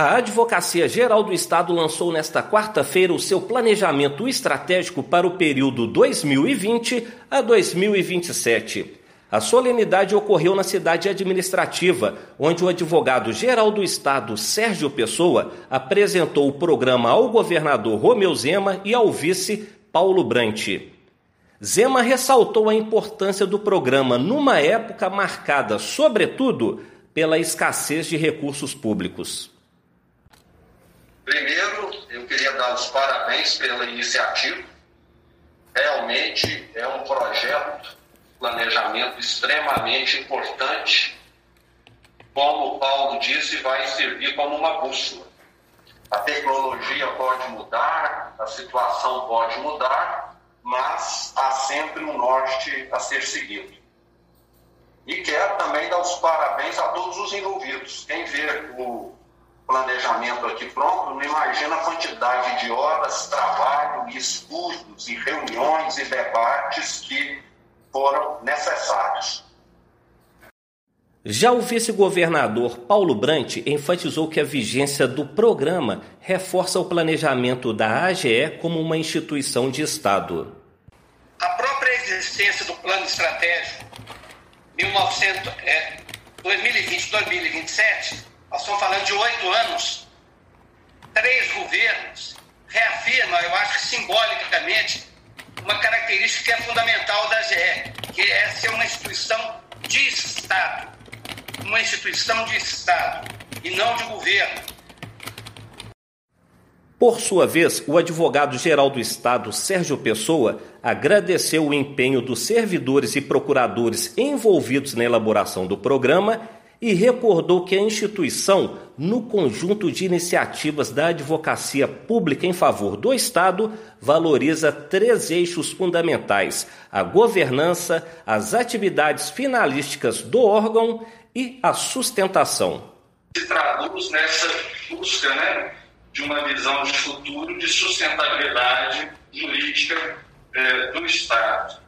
A Advocacia Geral do Estado lançou nesta quarta-feira o seu planejamento estratégico para o período 2020 a 2027. A solenidade ocorreu na cidade administrativa, onde o advogado-geral do Estado, Sérgio Pessoa, apresentou o programa ao governador Romeu Zema e ao vice Paulo Brant. Zema ressaltou a importância do programa numa época marcada, sobretudo, pela escassez de recursos públicos. Dar os parabéns pela iniciativa. Realmente é um projeto, planejamento extremamente importante. Como o Paulo disse, vai servir como uma bússola. A tecnologia pode mudar, a situação pode mudar, mas há sempre um norte a ser seguido. E quero também dar os parabéns a todos os envolvidos. Quem vê o planejamento aqui pronto, não imagina a quantidade de horas, trabalho, estudos e reuniões e debates que foram necessários. Já o vice-governador Paulo Brant enfatizou que a vigência do programa reforça o planejamento da AGE como uma instituição de Estado. A própria existência do plano estratégico 2020-2027 nós estamos falando de oito anos, três governos, reafirma, eu acho que simbolicamente, uma característica que é fundamental da GE, que é ser uma instituição de Estado. Uma instituição de Estado e não de governo. Por sua vez, o advogado-geral do Estado, Sérgio Pessoa, agradeceu o empenho dos servidores e procuradores envolvidos na elaboração do programa e recordou que a instituição, no conjunto de iniciativas da advocacia pública em favor do Estado, valoriza três eixos fundamentais: a governança, as atividades finalísticas do órgão e a sustentação. Se traduz nessa busca né, de uma visão de futuro de sustentabilidade jurídica eh, do Estado